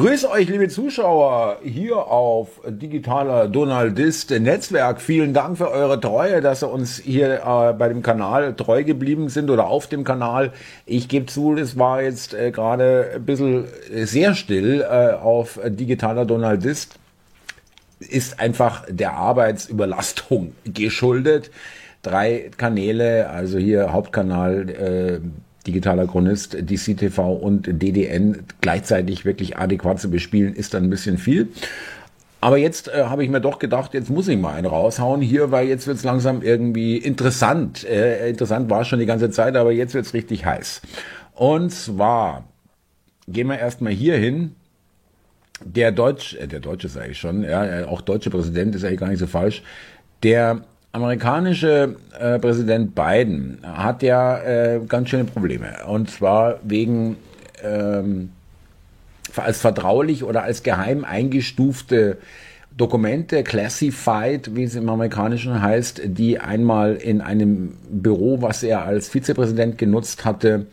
Grüße euch, liebe Zuschauer, hier auf digitaler Donaldist Netzwerk. Vielen Dank für eure Treue, dass ihr uns hier äh, bei dem Kanal treu geblieben sind oder auf dem Kanal. Ich gebe zu, es war jetzt äh, gerade ein bisschen sehr still äh, auf digitaler Donaldist. Ist einfach der Arbeitsüberlastung geschuldet. Drei Kanäle, also hier Hauptkanal, äh, digitaler Chronist, DCTV und DDN gleichzeitig wirklich adäquat zu bespielen, ist dann ein bisschen viel. Aber jetzt äh, habe ich mir doch gedacht, jetzt muss ich mal einen raushauen hier, weil jetzt wird's langsam irgendwie interessant. Äh, interessant war schon die ganze Zeit, aber jetzt wird's richtig heiß. Und zwar gehen wir erstmal hier hin. Der Deutsch, äh, der Deutsche sage ich schon, ja, äh, auch deutsche Präsident ist eigentlich gar nicht so falsch. Der amerikanische äh, Präsident Biden hat ja äh, ganz schöne Probleme. Und zwar wegen ähm, als vertraulich oder als geheim eingestufte Dokumente, classified, wie es im Amerikanischen heißt, die einmal in einem Büro, was er als Vizepräsident genutzt hatte,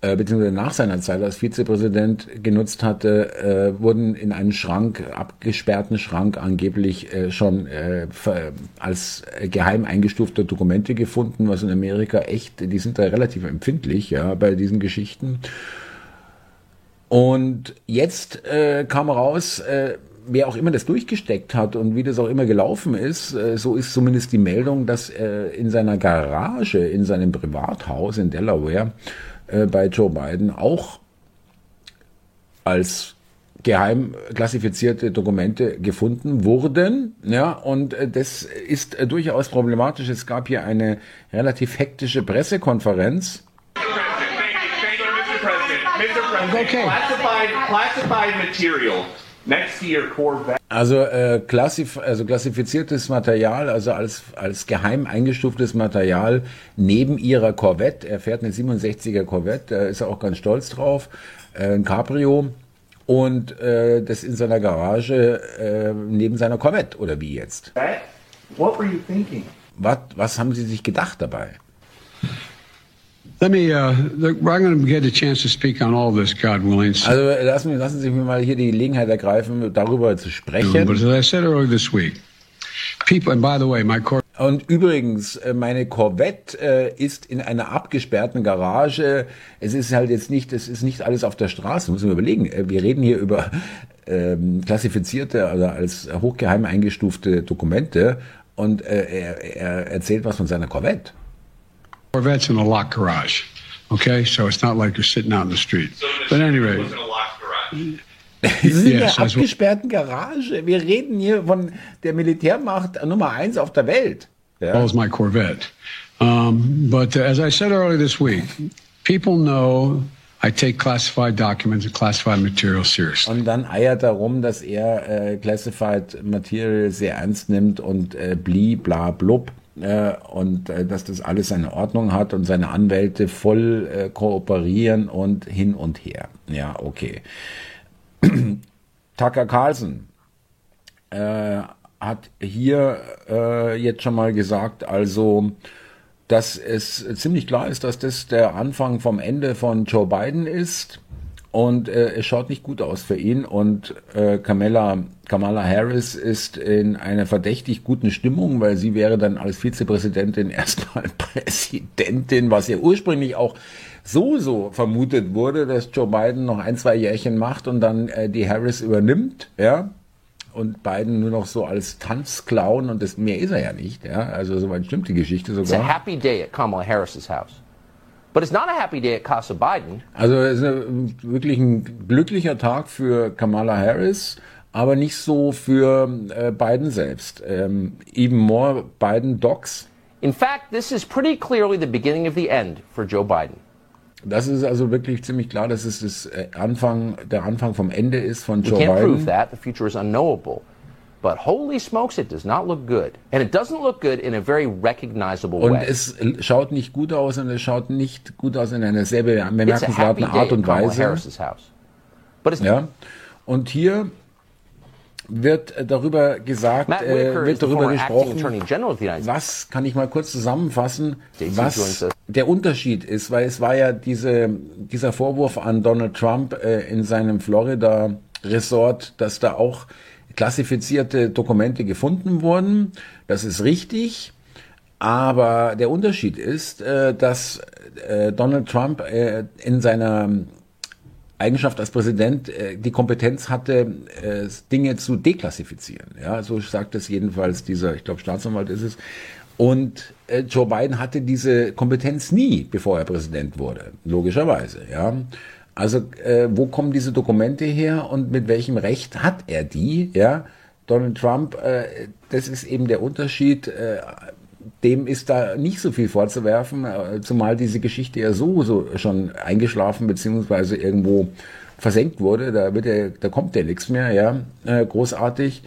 äh, beziehungsweise nach seiner Zeit als Vizepräsident genutzt hatte, äh, wurden in einen Schrank, abgesperrten Schrank angeblich äh, schon äh, als geheim eingestufte Dokumente gefunden, was in Amerika echt, die sind da relativ empfindlich, ja, bei diesen Geschichten. Und jetzt äh, kam raus, äh, wer auch immer das durchgesteckt hat und wie das auch immer gelaufen ist, äh, so ist zumindest die Meldung, dass äh, in seiner Garage, in seinem Privathaus in Delaware, äh, bei Joe Biden auch als geheim klassifizierte Dokumente gefunden wurden. Ja, und äh, das ist äh, durchaus problematisch. Es gab hier eine relativ hektische Pressekonferenz. Okay. Also, äh, klassif also klassifiziertes Material, also als, als geheim eingestuftes Material neben ihrer Corvette. Er fährt eine 67er Corvette, da ist er auch ganz stolz drauf, äh, ein Cabrio. Und äh, das in seiner Garage äh, neben seiner Corvette, oder wie jetzt? What were you thinking? Was, was haben Sie sich gedacht dabei? Let me, uh, look, I'm going to get a chance to speak on all this, God willing. Also lassen, lassen Sie mich mal hier die Gelegenheit ergreifen, darüber zu sprechen. But as I said earlier this week, people, and by the way, my core und übrigens, äh, meine Corvette äh, ist in einer abgesperrten Garage. Es ist halt jetzt nicht, es ist nicht alles auf der Straße, muss man überlegen. Äh, wir reden hier über ähm, klassifizierte, also als hochgeheim eingestufte Dokumente. Und äh, er, er erzählt was von seiner Corvette. Corvette's in a locked garage. Okay, so it's not like you're sitting out in the street. So but anyway. Was in a locked garage. Sie sind in der abgesperrten Garage. Wir reden hier von der Militärmacht Nummer eins auf der Welt. Ja. Well, my Corvette. Um, but uh, as I said earlier this week, people know I take classified documents and classified material seriously. Und dann eiert er rum, dass er äh, classified material sehr ernst nimmt und äh, bli bla blub äh, und äh, dass das alles seine Ordnung hat und seine Anwälte voll äh, kooperieren und hin und her. Ja, okay. Tucker Carlson äh, hat hier jetzt schon mal gesagt, also dass es ziemlich klar ist, dass das der Anfang vom Ende von Joe Biden ist und äh, es schaut nicht gut aus für ihn und äh, Kamala, Kamala Harris ist in einer verdächtig guten Stimmung, weil sie wäre dann als Vizepräsidentin erstmal Präsidentin, was ja ursprünglich auch so so vermutet wurde, dass Joe Biden noch ein, zwei Jährchen macht und dann äh, die Harris übernimmt, ja, und Biden nur noch so als Tanzclown und das mehr ist er ja nicht, ja, also soweit stimmt die Geschichte sogar. It's a happy day at Kamala Harris's house. But it's not a happy day at Casa Biden. Also es ist wirklich ein glücklicher Tag für Kamala Harris, aber nicht so für äh, Biden selbst. Ähm, even more Biden docs. In fact, this is pretty clearly the beginning of the end for Joe Biden. Das ist also wirklich ziemlich klar, dass es das äh, Anfang, der Anfang vom Ende ist von Joe Biden. We can't prove that. The future is unknowable. But holy smokes, it does not look good. And it doesn't look good in a very recognizable und way. Und es schaut nicht gut aus und es schaut nicht gut aus in einer sehr bemerkenswerten Art und Weise. Ja. Und hier wird darüber gesagt, äh, wird darüber gesprochen, was kann ich mal kurz zusammenfassen, was der Unterschied ist, weil es war ja diese, dieser Vorwurf an Donald Trump äh, in seinem Florida Ressort, dass da auch klassifizierte Dokumente gefunden wurden. Das ist richtig. Aber der Unterschied ist, äh, dass äh, Donald Trump äh, in seiner Eigenschaft als Präsident die Kompetenz hatte, Dinge zu deklassifizieren. Ja, so sagt es jedenfalls dieser, ich glaube, Staatsanwalt ist es. Und Joe Biden hatte diese Kompetenz nie, bevor er Präsident wurde, logischerweise. Ja, also äh, wo kommen diese Dokumente her und mit welchem Recht hat er die? Ja, Donald Trump, äh, das ist eben der Unterschied. Äh, dem ist da nicht so viel vorzuwerfen, äh, zumal diese Geschichte ja so, so schon eingeschlafen beziehungsweise irgendwo versenkt wurde. Da wird ja, da kommt ja nichts mehr, ja, äh, großartig.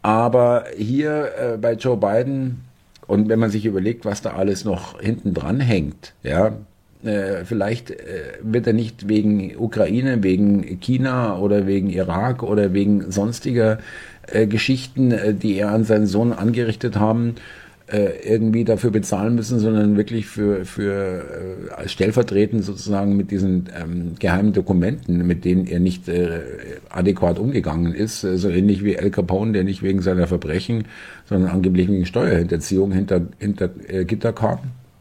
Aber hier äh, bei Joe Biden und wenn man sich überlegt, was da alles noch hinten dran hängt, ja, äh, vielleicht äh, wird er nicht wegen Ukraine, wegen China oder wegen Irak oder wegen sonstiger äh, Geschichten, äh, die er an seinen Sohn angerichtet haben, äh, irgendwie dafür bezahlen müssen, sondern wirklich für, für als stellvertretend sozusagen mit diesen ähm, geheimen Dokumenten, mit denen er nicht adäquat umgegangen ist, so ähnlich wie El Capone, der nicht wegen seiner Verbrechen, sondern angeblich wegen Steuerhinterziehung hinter, hinter Gitter kam.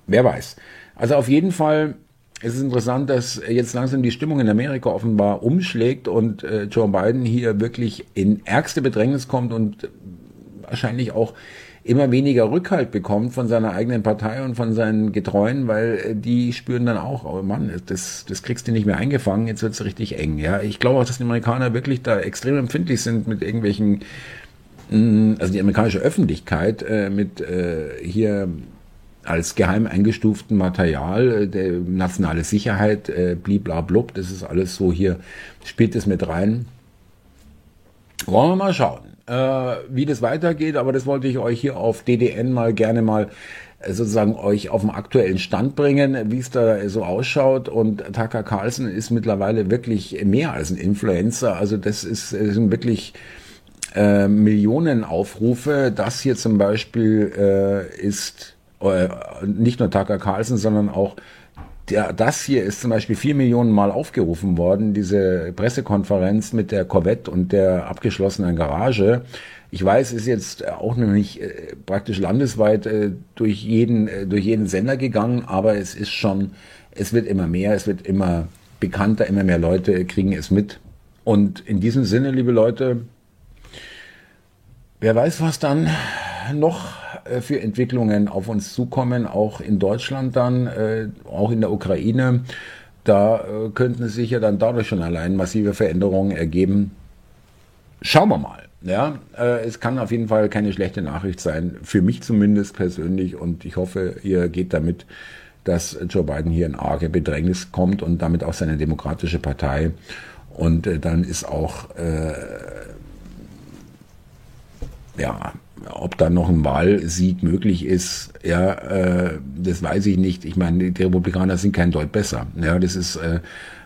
Wer weiß. Also auf jeden Fall ist es interessant, dass jetzt langsam die Stimmung in Amerika offenbar umschlägt und äh, Joe Biden hier wirklich in ärgste Bedrängnis kommt und wahrscheinlich auch immer weniger Rückhalt bekommt von seiner eigenen Partei und von seinen Getreuen, weil äh, die spüren dann auch, oh Mann, das, das kriegst du nicht mehr eingefangen, jetzt wird's richtig eng. Ja, ich glaube auch, dass die Amerikaner wirklich da extrem empfindlich sind mit irgendwelchen, mh, also die amerikanische Öffentlichkeit äh, mit äh, hier als geheim eingestuften Material, äh, nationale Sicherheit, äh, bliblablub, das ist alles so hier, spielt es mit rein. Wollen wir mal schauen, äh, wie das weitergeht, aber das wollte ich euch hier auf DDN mal gerne mal äh, sozusagen euch auf den aktuellen Stand bringen, wie es da so ausschaut. Und Tucker Carlson ist mittlerweile wirklich mehr als ein Influencer. Also das ist, das sind wirklich äh, Millionen Aufrufe. Das hier zum Beispiel äh, ist äh, nicht nur Tucker Carlson, sondern auch der, das hier ist zum Beispiel vier Millionen Mal aufgerufen worden, diese Pressekonferenz mit der Corvette und der abgeschlossenen Garage. Ich weiß, ist jetzt auch nicht äh, praktisch landesweit äh, durch jeden äh, durch jeden Sender gegangen, aber es ist schon, es wird immer mehr, es wird immer bekannter, immer mehr Leute kriegen es mit. Und in diesem Sinne, liebe Leute, wer weiß, was dann noch äh, für Entwicklungen auf uns zukommen, auch in Deutschland dann, äh, auch in der Ukraine. Da äh, könnten sich ja dann dadurch schon allein massive Veränderungen ergeben. Schauen wir mal. Ja, es kann auf jeden Fall keine schlechte Nachricht sein, für mich zumindest persönlich. Und ich hoffe, ihr geht damit, dass Joe Biden hier in arge Bedrängnis kommt und damit auch seine demokratische Partei. Und dann ist auch, ja, ob da noch ein Wahlsieg möglich ist, ja, äh, das weiß ich nicht. Ich meine, die Republikaner sind kein Deut besser. Ja, das ist, äh,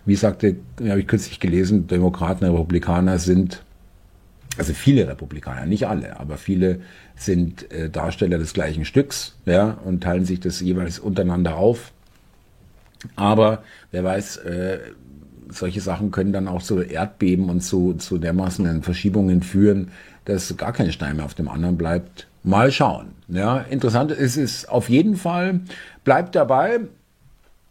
wie sagte, habe ich kürzlich gelesen, Demokraten, Republikaner sind, also viele Republikaner, nicht alle, aber viele sind äh, Darsteller des gleichen Stücks, ja, und teilen sich das jeweils untereinander auf. Aber wer weiß, äh, solche Sachen können dann auch zu Erdbeben und zu, zu dermaßen Verschiebungen führen, dass gar kein Stein mehr auf dem anderen bleibt. Mal schauen. Ja, interessant ist es auf jeden Fall. Bleibt dabei,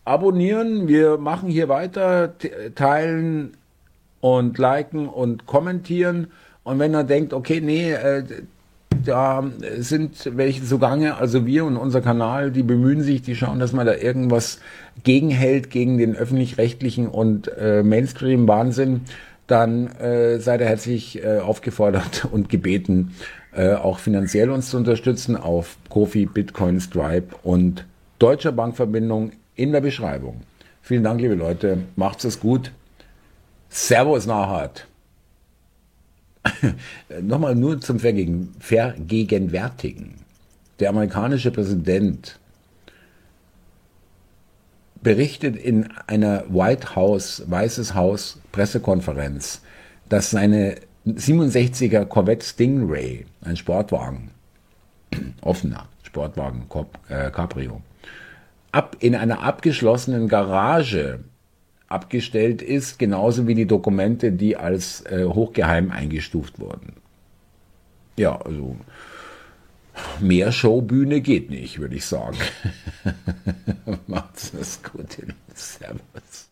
abonnieren. Wir machen hier weiter, teilen und liken und kommentieren. Und wenn ihr denkt, okay, nee, äh, da sind welche zugange, also wir und unser Kanal, die bemühen sich, die schauen, dass man da irgendwas gegenhält gegen den öffentlich-rechtlichen und äh, Mainstream-Wahnsinn dann äh, seid ihr herzlich äh, aufgefordert und gebeten, äh, auch finanziell uns zu unterstützen auf Kofi, Bitcoin, Stripe und Deutscher Bankverbindung in der Beschreibung. Vielen Dank, liebe Leute. Macht's es gut. Servus Nachhart. Nochmal nur zum Vergegen Vergegenwärtigen. Der amerikanische Präsident berichtet in einer White House, Weißes Haus Pressekonferenz, dass seine 67er Corvette Stingray, ein Sportwagen, offener Sportwagen äh, Cabrio, ab, in einer abgeschlossenen Garage abgestellt ist, genauso wie die Dokumente, die als äh, hochgeheim eingestuft wurden. Ja, also mehr Showbühne geht nicht, würde ich sagen. Macht's gut. Servus.